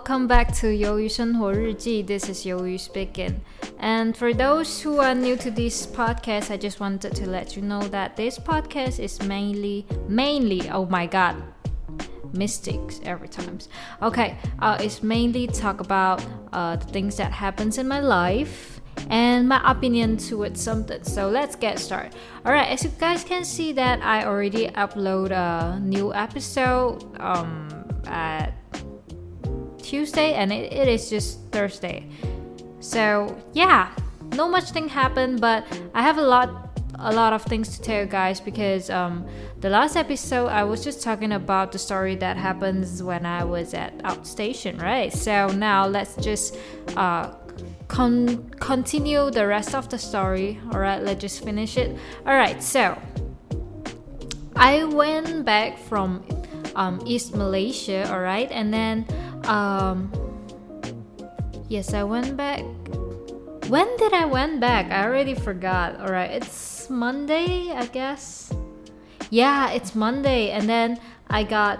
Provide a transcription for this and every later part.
welcome back to 鱿鱼生活日记. This is 鱿鱼 speaking. And for those who are new to this podcast, I just wanted to let you know that this podcast is mainly, mainly, oh my god, mistakes every times. Okay, uh, it's mainly talk about uh, the things that happens in my life and my opinion towards something. So let's get started. All right, as you guys can see that I already upload a new episode um, at Tuesday and it, it is just Thursday. So yeah, no much thing happened, but I have a lot a lot of things to tell you guys because um, the last episode I was just talking about the story that happens when I was at outstation, right? So now let's just uh, con- continue the rest of the story. All right, let's just finish it. All right, so I went back from um, East Malaysia, all right, and then um, yes, I went back. When did I went back? I already forgot. All right, it's Monday, I guess. Yeah, it's Monday, and then I got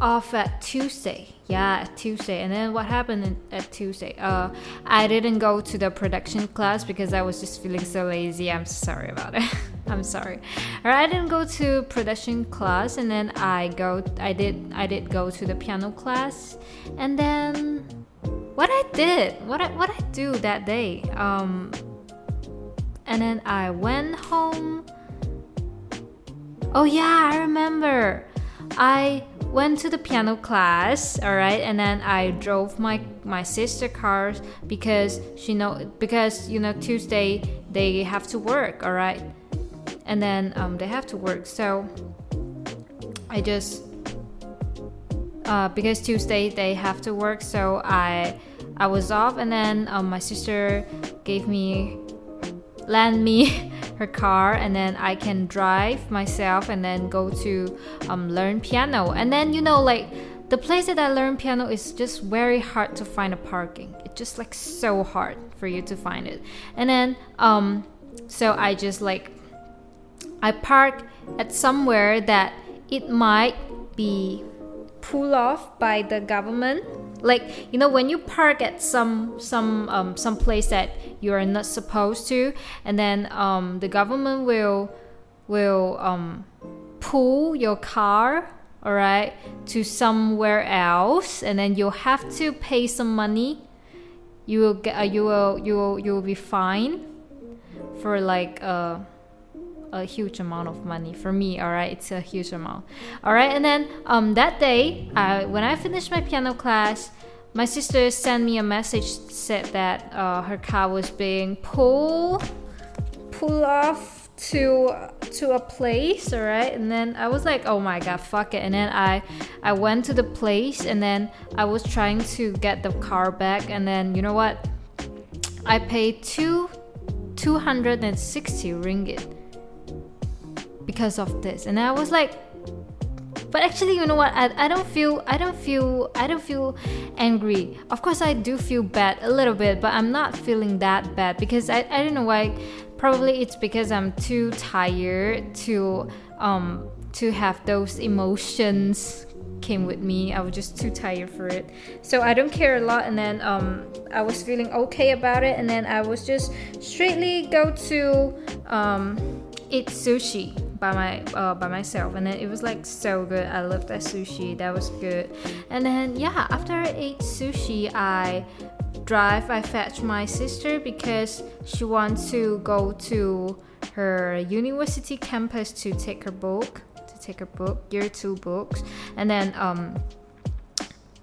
off at Tuesday. Yeah, at Tuesday. And then what happened at Tuesday? Uh, I didn't go to the production class because I was just feeling so lazy. I'm sorry about it. I'm sorry. Alright, I didn't go to production class, and then I go. I did. I did go to the piano class, and then what I did, what I what I do that day. Um, and then I went home. Oh yeah, I remember. I went to the piano class all right and then i drove my my sister cars because she know because you know tuesday they have to work all right and then um, they have to work so i just uh, because tuesday they have to work so i i was off and then um, my sister gave me lend me her car and then I can drive myself and then go to um, learn piano. And then, you know, like the place that I learn piano is just very hard to find a parking. It's just like so hard for you to find it. And then, um, so I just like, I park at somewhere that it might be pulled off by the government. Like you know when you park at some some um, some place that you are not supposed to and then um, the government will will um, pull your car all right to somewhere else and then you'll have to pay some money. You will get uh, you will you will you will be fined for like uh a huge amount of money. For me all right it's a huge amount. All right and then um that day I, when i finished my piano class my sister sent me a message said that uh, her car was being pulled pulled off to to a place all right? And then i was like oh my god fuck it. And then i i went to the place and then i was trying to get the car back. And then you know what? I paid two 260 ringgit because of this. And i was like but actually you know what? I, I don't feel i don't feel i don't feel angry. Of course i do feel bad a little bit but i'm not feeling that bad because i, I don't know why. Probably it's because i'm too tired to um to have those emotions came with me. I was just too tired for it. So i don't care a lot. And then um i was feeling okay about it. And then i was just straightly go to um eat sushi by my uh, by myself and it was like so good. I loved that sushi. That was good. And then yeah after i ate sushi i drive i fetch my sister because she wants to go to her university campus to take her book to take her book year two books. And then um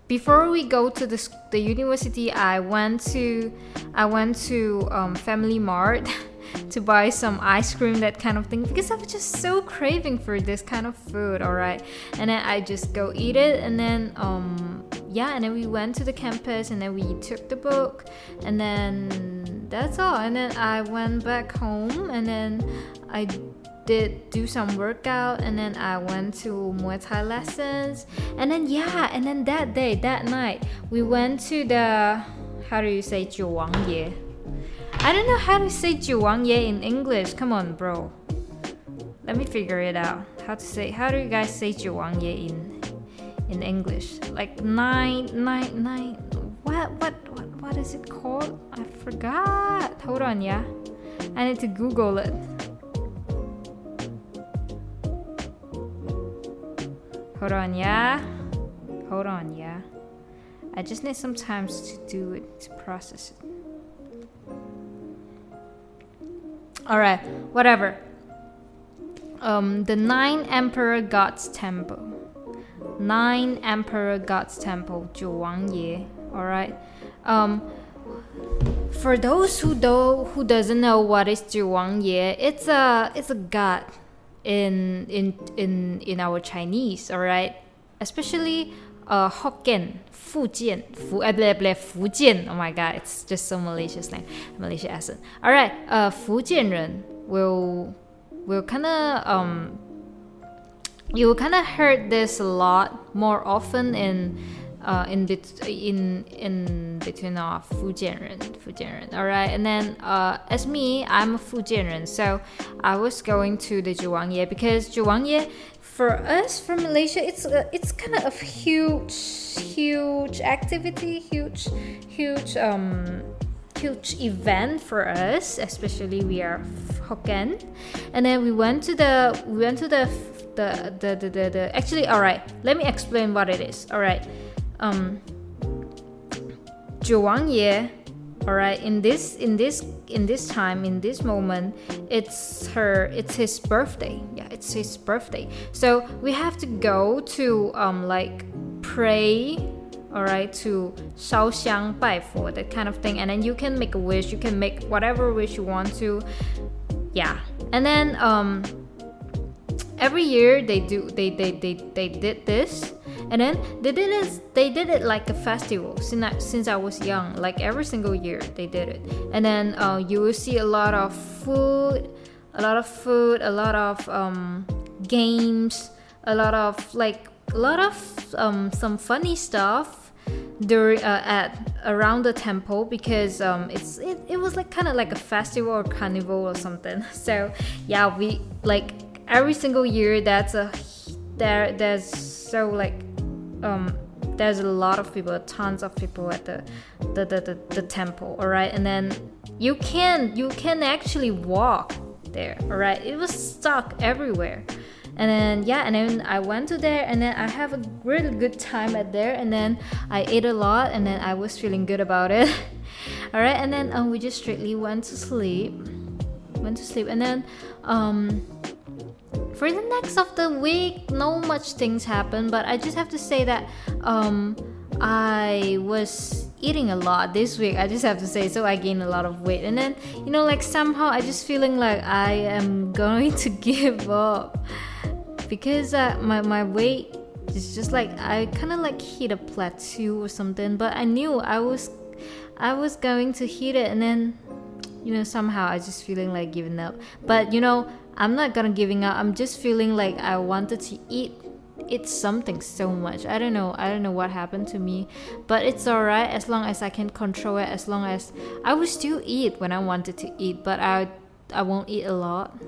before we go to the, the university i went to i went to um, family mart to buy some ice cream, that kind of thing, because I was just so craving for this kind of food, alright. And then I just go eat it, and then, um, yeah, and then we went to the campus, and then we took the book, and then that's all. And then I went back home, and then I did do some workout and then I went to Muay Thai lessons and then yeah and then that day that night we went to the how do you say 九王爷 I don't know how to say Jiwangye in English. Come on, bro. Let me figure it out. How to say? How do you guys say Jiwangye in in English? Like nine, nine, nine. What, what, what, what is it called? I forgot. Hold on, yeah. I need to Google it. Hold on, yeah. Hold on, yeah. I just need some time to do it to process it. Alright, whatever. Um, the Nine Emperor God's Temple. Nine Emperor God's Temple, 九王爷. Alright. Um, for those who do who doesn't know what is 九王爷, it's a it's a god in in in in our Chinese, alright? Especially uh, eh, Oh my god, it's just so Malaysian name, Malaysia accent. All right, uh, Fujian 人 will will kind of um, you kind of heard this a lot more often in uh, in bet- in in between our Fujianren, Fujianren. All right, and then uh, as me, I'm a Fujianren, so I was going to the juwangye because juwangye for us from Malaysia, it's a, it's kind of a huge, huge activity, huge, huge um huge event for us, especially we are Hokkien, and then we went to the we went to the the the the, the, the actually all right. Let me explain what it is. All right um Ye, all right in this in this in this time in this moment it's her it's his birthday yeah it's his birthday so we have to go to um like pray all right to 烧香拜佛 that kind of thing and then you can make a wish you can make whatever wish you want to yeah and then um every year they do they they they, they did this and then they did it they did it like a festival since I, since I was young like every single year they did it. And then uh, you will see a lot of food a lot of food a lot of um, games a lot of like a lot of um, some funny stuff during uh, at around the temple because um, it's it, it was like kind of like a festival or carnival or something. So yeah we like every single year that's a there there's so like um, there's a lot of people, tons of people at the the, the, the, the temple, all right? And then you can you can actually walk there, all right? It was stuck everywhere. And then yeah, and then I went to there and then I have a really good time at there and then I ate a lot and then I was feeling good about it. all right, and then um, we just straightly went to sleep. Went to sleep and then um for the next of the week, no much things happen, but I just have to say that um, I was eating a lot this week. I just have to say, so I gained a lot of weight, and then you know, like somehow I just feeling like I am going to give up because uh, my my weight is just like I kind of like hit a plateau or something. But I knew I was I was going to hit it, and then you know somehow I just feeling like giving up. But you know I'm not gonna giving up. I'm just feeling like I wanted to eat eat something so much. I don't know. I don't know what happened to me, but it's alright as long as I can control it. As long as I will still eat when I wanted to eat, but I I won't eat a lot.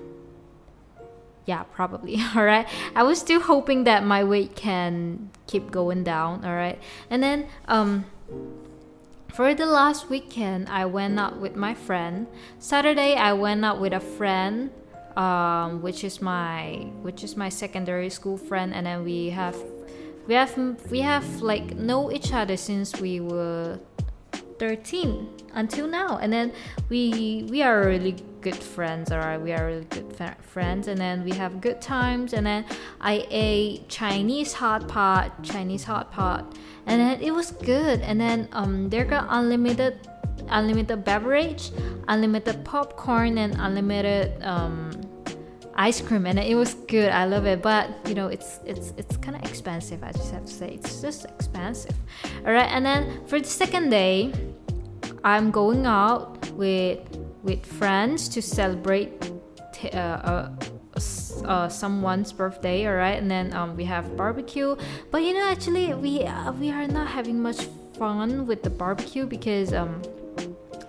Yeah, probably. All right. I was still hoping that my weight can keep going down. All right, and then um. For the last weekend, I went out with my friend. Saturday, I went out with a friend um, which is my which is my secondary school friend, and then we have we have we have like know each other since we were 13 until now. And then we we are really good friends all right? We are really good friends and then we have good times. And then i ate chinese hot pot chinese hot pot and then it was good. And then um they got unlimited unlimited beverage, unlimited popcorn, and unlimited um, ice cream, and it was good. I love it, but you know, it's it's it's kind of expensive. I just have to say, it's just expensive. All right, and then for the second day, I'm going out with with friends to celebrate. T- uh, uh, uh, someone's birthday, all right, and then um, we have barbecue. But you know, actually, we uh, we are not having much fun with the barbecue because um,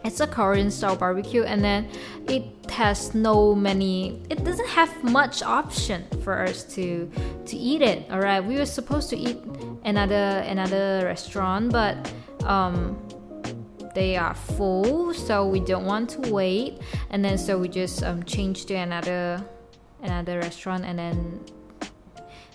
it's a Korean style barbecue and then it has no many it doesn't have much option for us to to eat it all right we were supposed to eat another another restaurant, but um, they are full, so we don't want to wait. And then so we just um, changed to another another restaurant, and then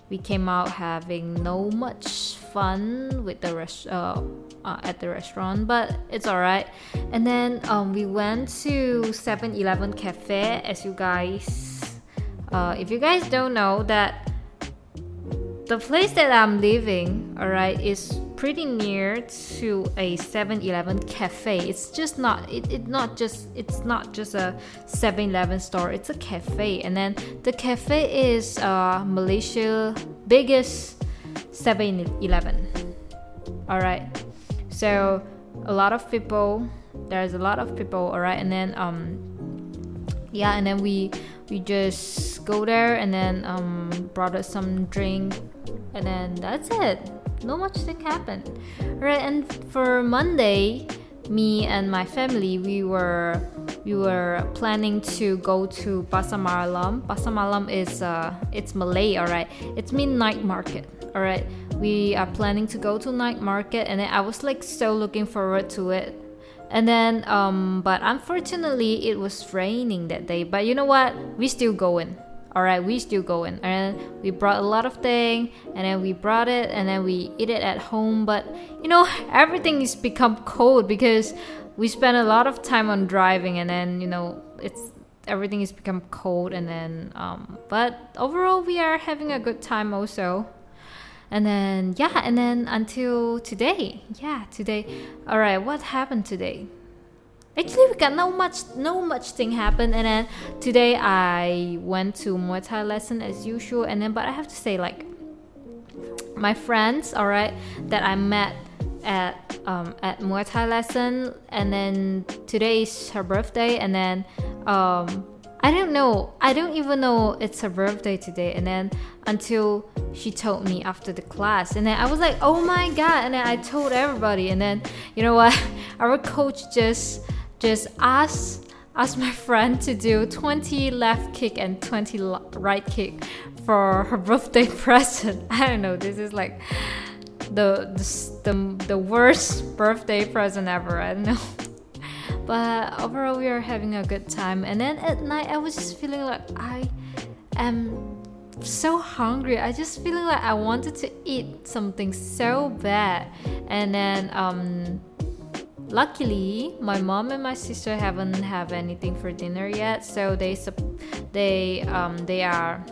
we came out having no much fun with the rest uh, uh, at the restaurant, but it's alright. And then um, we went to 7-Eleven cafe. As you guys, uh, if you guys don't know that the place that I'm living, alright, is pretty near to a 7-Eleven cafe. It's just not it, it not just it's not just a 7-Eleven store. It's a cafe, and then the cafe is uh, Malaysia biggest 7-Eleven. Alright, so a lot of people. There's a lot of people. Alright, and then um yeah, and then we we just go there and then um brought us some drink and then that's it no much thing happened right and for monday me and my family we were we were planning to go to Pasar Malam. Pasar Malam is uh it's Malay, alright. It's mean night market, alright. We are planning to go to night market, and I was like so looking forward to it. And then um, but unfortunately it was raining that day. But you know what? We still going all right we still going and we brought a lot of thing and then we brought it and then we eat it at home but you know everything is become cold because we spend a lot of time on driving and then you know it's everything is become cold and then um, but overall we are having a good time also and then yeah and then until today. Yeah today. All right what happened today? Actually we got no much no much thing happened. And then today i went to muay thai lesson as usual. And then but i have to say like my friends all right that i met at um, at muay thai lesson. And then today is her birthday. And then um, I don't know. I don't even know it's her birthday today. And then until she told me after the class, and then I was like, oh my god! And then I told everybody. And then you know what? Our coach just just ask ask my friend to do 20 left kick and 20 right kick for her birthday present. I don't know. This is like the the the, the worst birthday present ever. I don't know. But overall, we are having a good time. And then at night, I was just feeling like I am so hungry. I just feeling like I wanted to eat something so bad. And then um luckily my mom and my sister haven't have anything for dinner yet so they they um, they are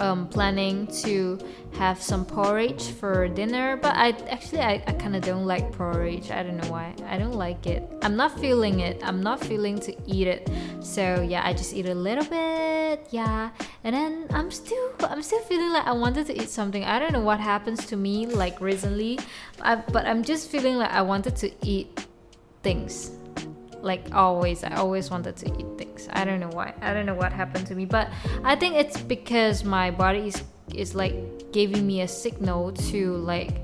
um, planning to have some porridge for dinner but i actually i, I kind of don't like porridge. I don't know why. I don't like it. I'm not feeling it. I'm not feeling to eat it. So yeah i just eat a little bit yeah. And then i'm still i'm still feeling like i wanted to eat something. I don't know what happens to me like recently I, but i'm just feeling like i wanted to eat things like always i always wanted to eat things. I don't know why. I don't know what happened to me but i think it's because my body is is like giving me a signal to like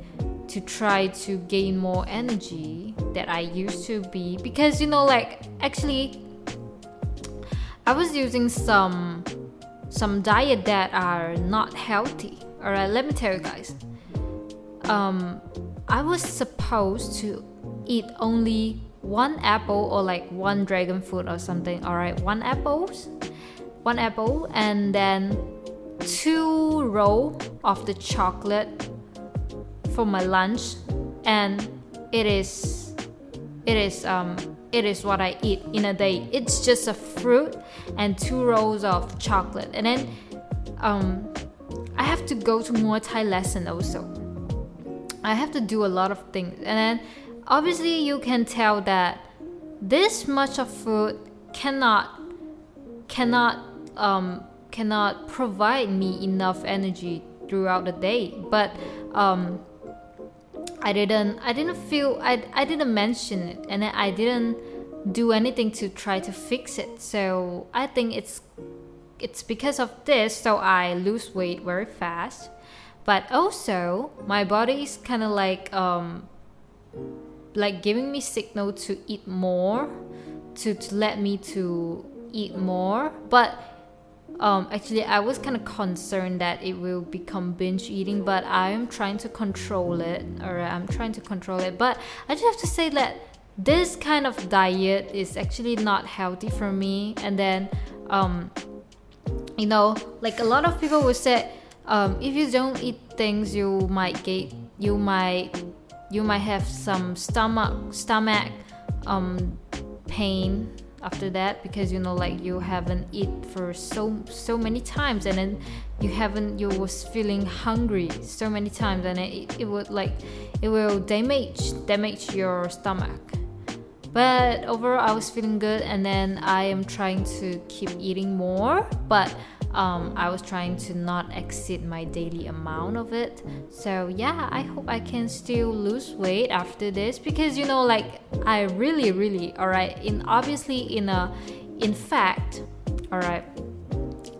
to try to gain more energy that i used to be. Because you know like actually i was using some some diet that are not healthy. All right let me tell you guys. Um i was supposed to eat only one apple or like one dragon fruit or something all right one apples one apple and then two roll of the chocolate for my lunch and it is it is um it is what I eat in a day. It's just a fruit and two rolls of chocolate. And then um I have to go to Muay Thai lesson also. I have to do a lot of things. And then obviously you can tell that this much of food cannot cannot um, cannot provide me enough energy throughout the day. But um, i didn't i didn't feel I, I didn't mention it and i didn't do anything to try to fix it. So i think it's it's because of this so i lose weight very fast. But also my body is kind of like um, like giving me signal to eat more to, to let me to eat more but um, actually I was kind of concerned that it will become binge eating, but I am trying to control it. Or I'm trying to control it, but I just have to say that this kind of diet is actually not healthy for me. And then, um, you know, like a lot of people will say, um, if you don't eat things, you might get, you might, you might have some stomach stomach um, pain after that because you know like you haven't eat for so so many times and then you haven't you was feeling hungry so many times and it, it would like it will damage damage your stomach. But overall i was feeling good and then i am trying to keep eating more but um, I was trying to not exceed my daily amount of it. So yeah, I hope I can still lose weight after this because you know, like I really, really, all right. In obviously, in a, in fact, all right,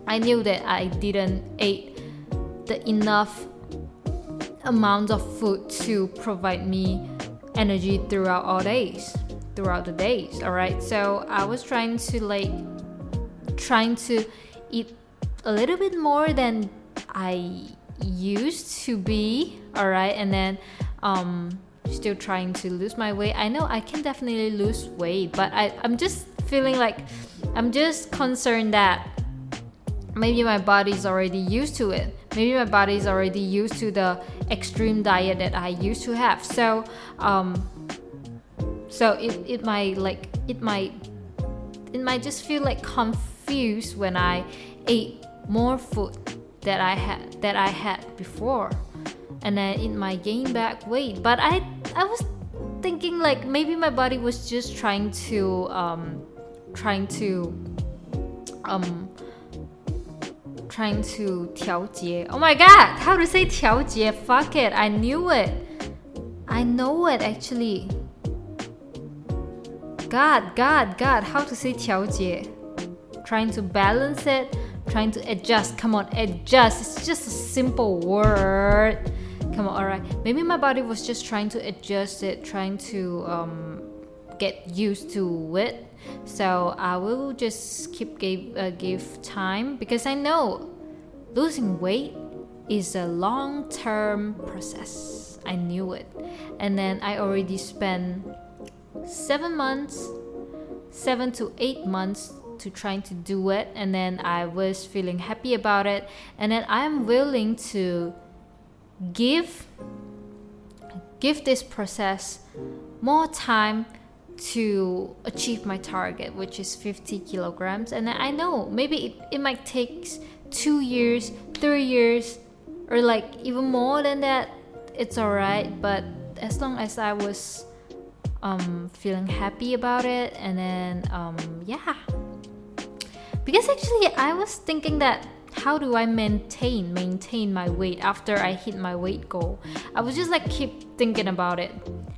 I knew that I didn't eat the enough amount of food to provide me energy throughout all days throughout the days all right so i was trying to like trying to eat a little bit more than I used to be. All right, and then um, still trying to lose my weight. I know I can definitely lose weight, but I, I'm just feeling like I'm just concerned that maybe my body's already used to it. Maybe my body's already used to the extreme diet that I used to have. So, um, so it, it might like it might it might just feel like confused when I ate more food that I had that I had before, and then it might gain back weight. But I I was thinking like maybe my body was just trying to um, trying to um trying to 调节. Oh my god, how to say 调节? Fuck it, I knew it. I know it actually. God, God, God, how to say 调节? Trying to balance it trying to adjust. Come on, adjust. It's just a simple word. Come on, alright. Maybe my body was just trying to adjust it, trying to um, get used to it. So I will just keep give, uh, give time because I know losing weight is a long term process. I knew it. And then I already spent seven months, seven to eight months to trying to do it and then I was feeling happy about it. And then I'm willing to give give this process more time to achieve my target which is 50 kilograms. And I know maybe it, it might take two years three years or like even more than that it's alright. But as long as I was um, feeling happy about it and then um, yeah because actually I was thinking that how do I maintain maintain my weight after I hit my weight goal? I was just like keep thinking about it.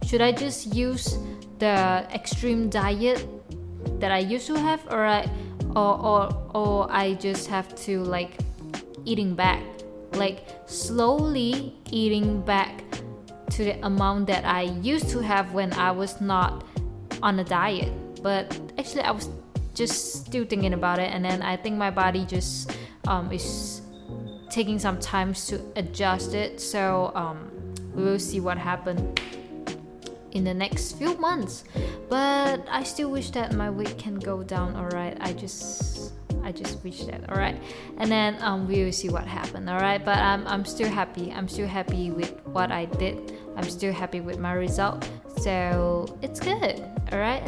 Should I just use the extreme diet that I used to have or I or or, or I just have to like eating back like slowly eating back to the amount that I used to have when I was not on a diet but actually I was just still thinking about it and then i think my body just um, is taking some time to adjust it so um, we will see what happens in the next few months but i still wish that my weight can go down all right i just I just wish that, all right. And then um, we will see what happened, all right. But I'm I'm still happy. I'm still happy with what I did. I'm still happy with my result. So it's good, all right.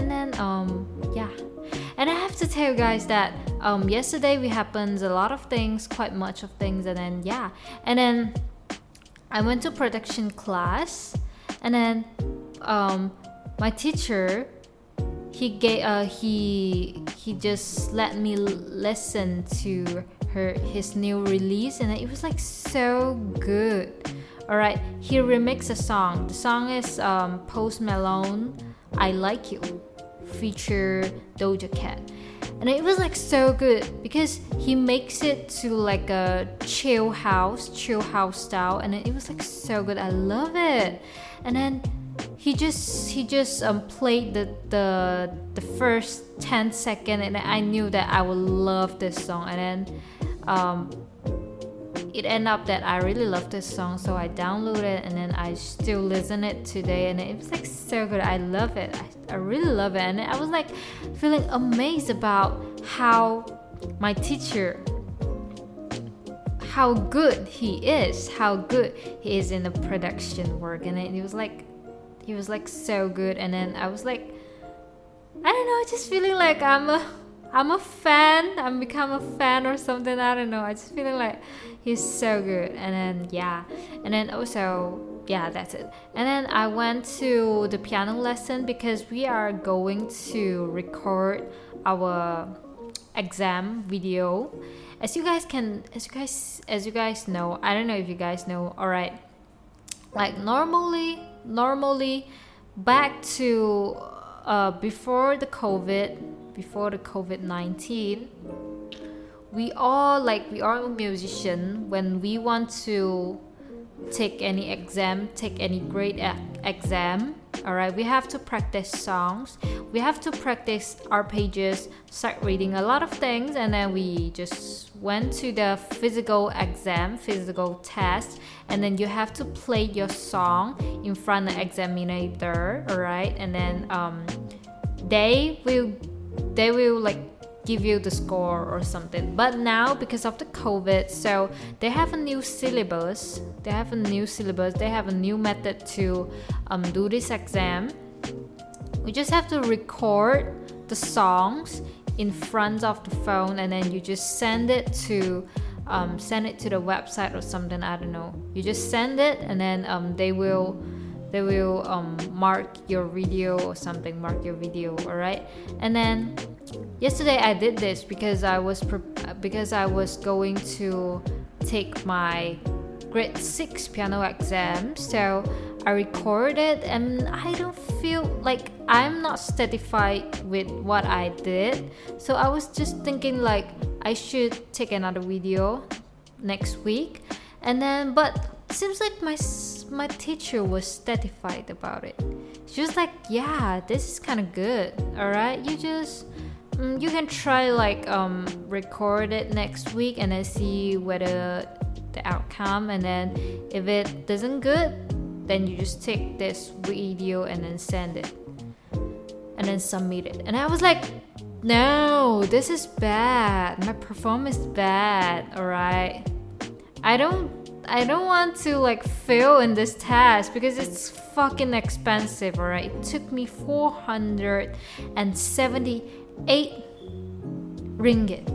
Tell you guys that um, yesterday we happened a lot of things, quite much of things, and then yeah, and then I went to production class, and then um, my teacher he gave uh, he he just let me listen to her his new release, and it was like so good. All right, he remixed a song. The song is um, Post Malone, "I Like You." feature Doja Cat. And it was like so good because he makes it to like a chill house, chill house style, and it was like so good. I love it. And then he just he just um, played the the the first 10 second and I knew that I would love this song and then um, it ended up that I really love this song so I downloaded it and then I still listen it today and it was like so good. I love it. I, I really love it. And I was like feeling amazed about how my teacher how good he is how good he is in the production work. And it, it was like he was like so good. And then I was like I don't know I just feeling like I'm a I'm a fan. I'm become a fan or something. I don't know. I just feeling like he's so good. And then yeah. And then also yeah that's it. And then i went to the piano lesson because we are going to record our exam video. As you guys can as you guys as you guys know i don't know if you guys know all right like normally normally back to uh, before the covid before the covid-19 we all like we are a musician. When we want to take any exam take any grade exam all right we have to practice songs. We have to practice our pages start reading a lot of things and then we just went to the physical exam physical test and then you have to play your song in front of the examiner all right and then um, they will they will like give you the score or something. But now because of the COVID, so they have a new syllabus. They have a new syllabus. They have a new method to um, do this exam. We just have to record the songs in front of the phone and then you just send it to um, send it to the website or something. I don't know. You just send it and then um, they will they will um, mark your video or something mark your video all right and then yesterday i did this because i was because i was going to take my grade 6 piano exam. So i recorded and i don't feel like i'm not satisfied with what i did. So i was just thinking like i should take another video next week. And then but seems like my my teacher was satisfied about it. She was like yeah this is kind of good. All right you just mm, you can try like um record it next week and then see whether the outcome. And then if it doesn't good then you just take this video and then send it. And then submit it. And i was like no this is bad. My performance is bad. All right i don't I don't want to like fail in this test because it's fucking expensive, alright? It took me 478 ringgit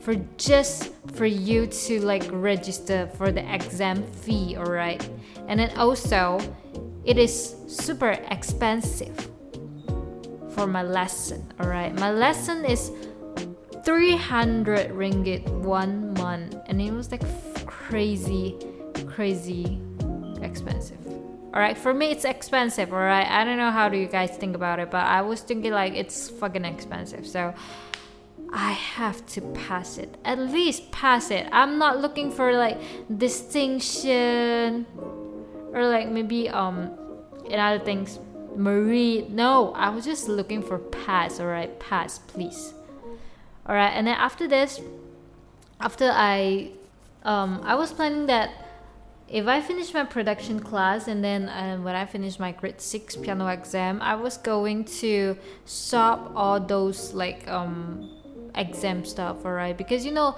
for just for you to like register for the exam fee, alright? And then also, it is super expensive for my lesson, alright? My lesson is 300 ringgit one month, and it was like crazy, crazy expensive. Alright, for me it's expensive, alright? I don't know how do you guys think about it, but I was thinking like it's fucking expensive. So I have to pass it. At least pass it. I'm not looking for like distinction or like maybe um in other things merit. No, I was just looking for pass, alright? Pass, please. Alright, and then after this, after I um, I was planning that if I finish my production class and then uh, when I finish my grade 6 piano exam, I was going to stop all those like um, exam stuff, alright? Because you know,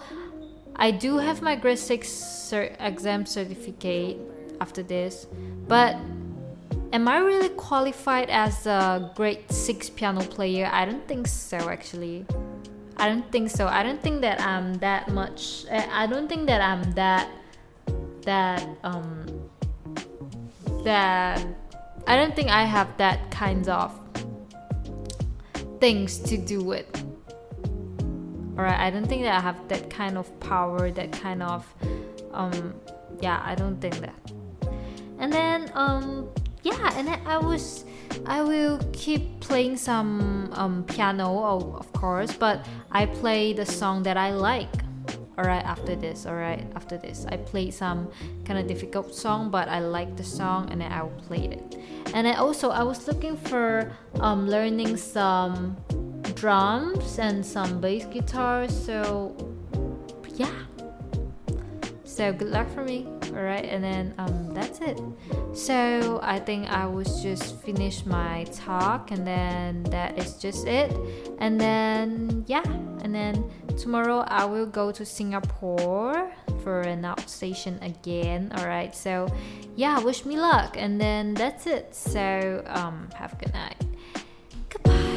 I do have my grade 6 cert- exam certificate after this, but am I really qualified as a grade 6 piano player? I don't think so actually. I don't think so. I don't think that I'm that much. Eh, I don't think that I'm that that um that I don't think I have that kinds of things to do with. Alright, I don't think that I have that kind of power, that kind of um yeah, I don't think that. And then um yeah, and then I was I will keep playing some um, piano, of course, but I play the song that I like. Alright after this alright after this. I played some kind of difficult song but i like the song and then i played it. And then also i was looking for um, learning some drums and some bass guitar so yeah. So good luck for me all right and then um, that's it. So i think i was just finish my talk and then that is just it. And then yeah and then tomorrow I will go to Singapore for an outstation again. All right, so yeah, wish me luck, and then that's it. So um, have a good night. Goodbye.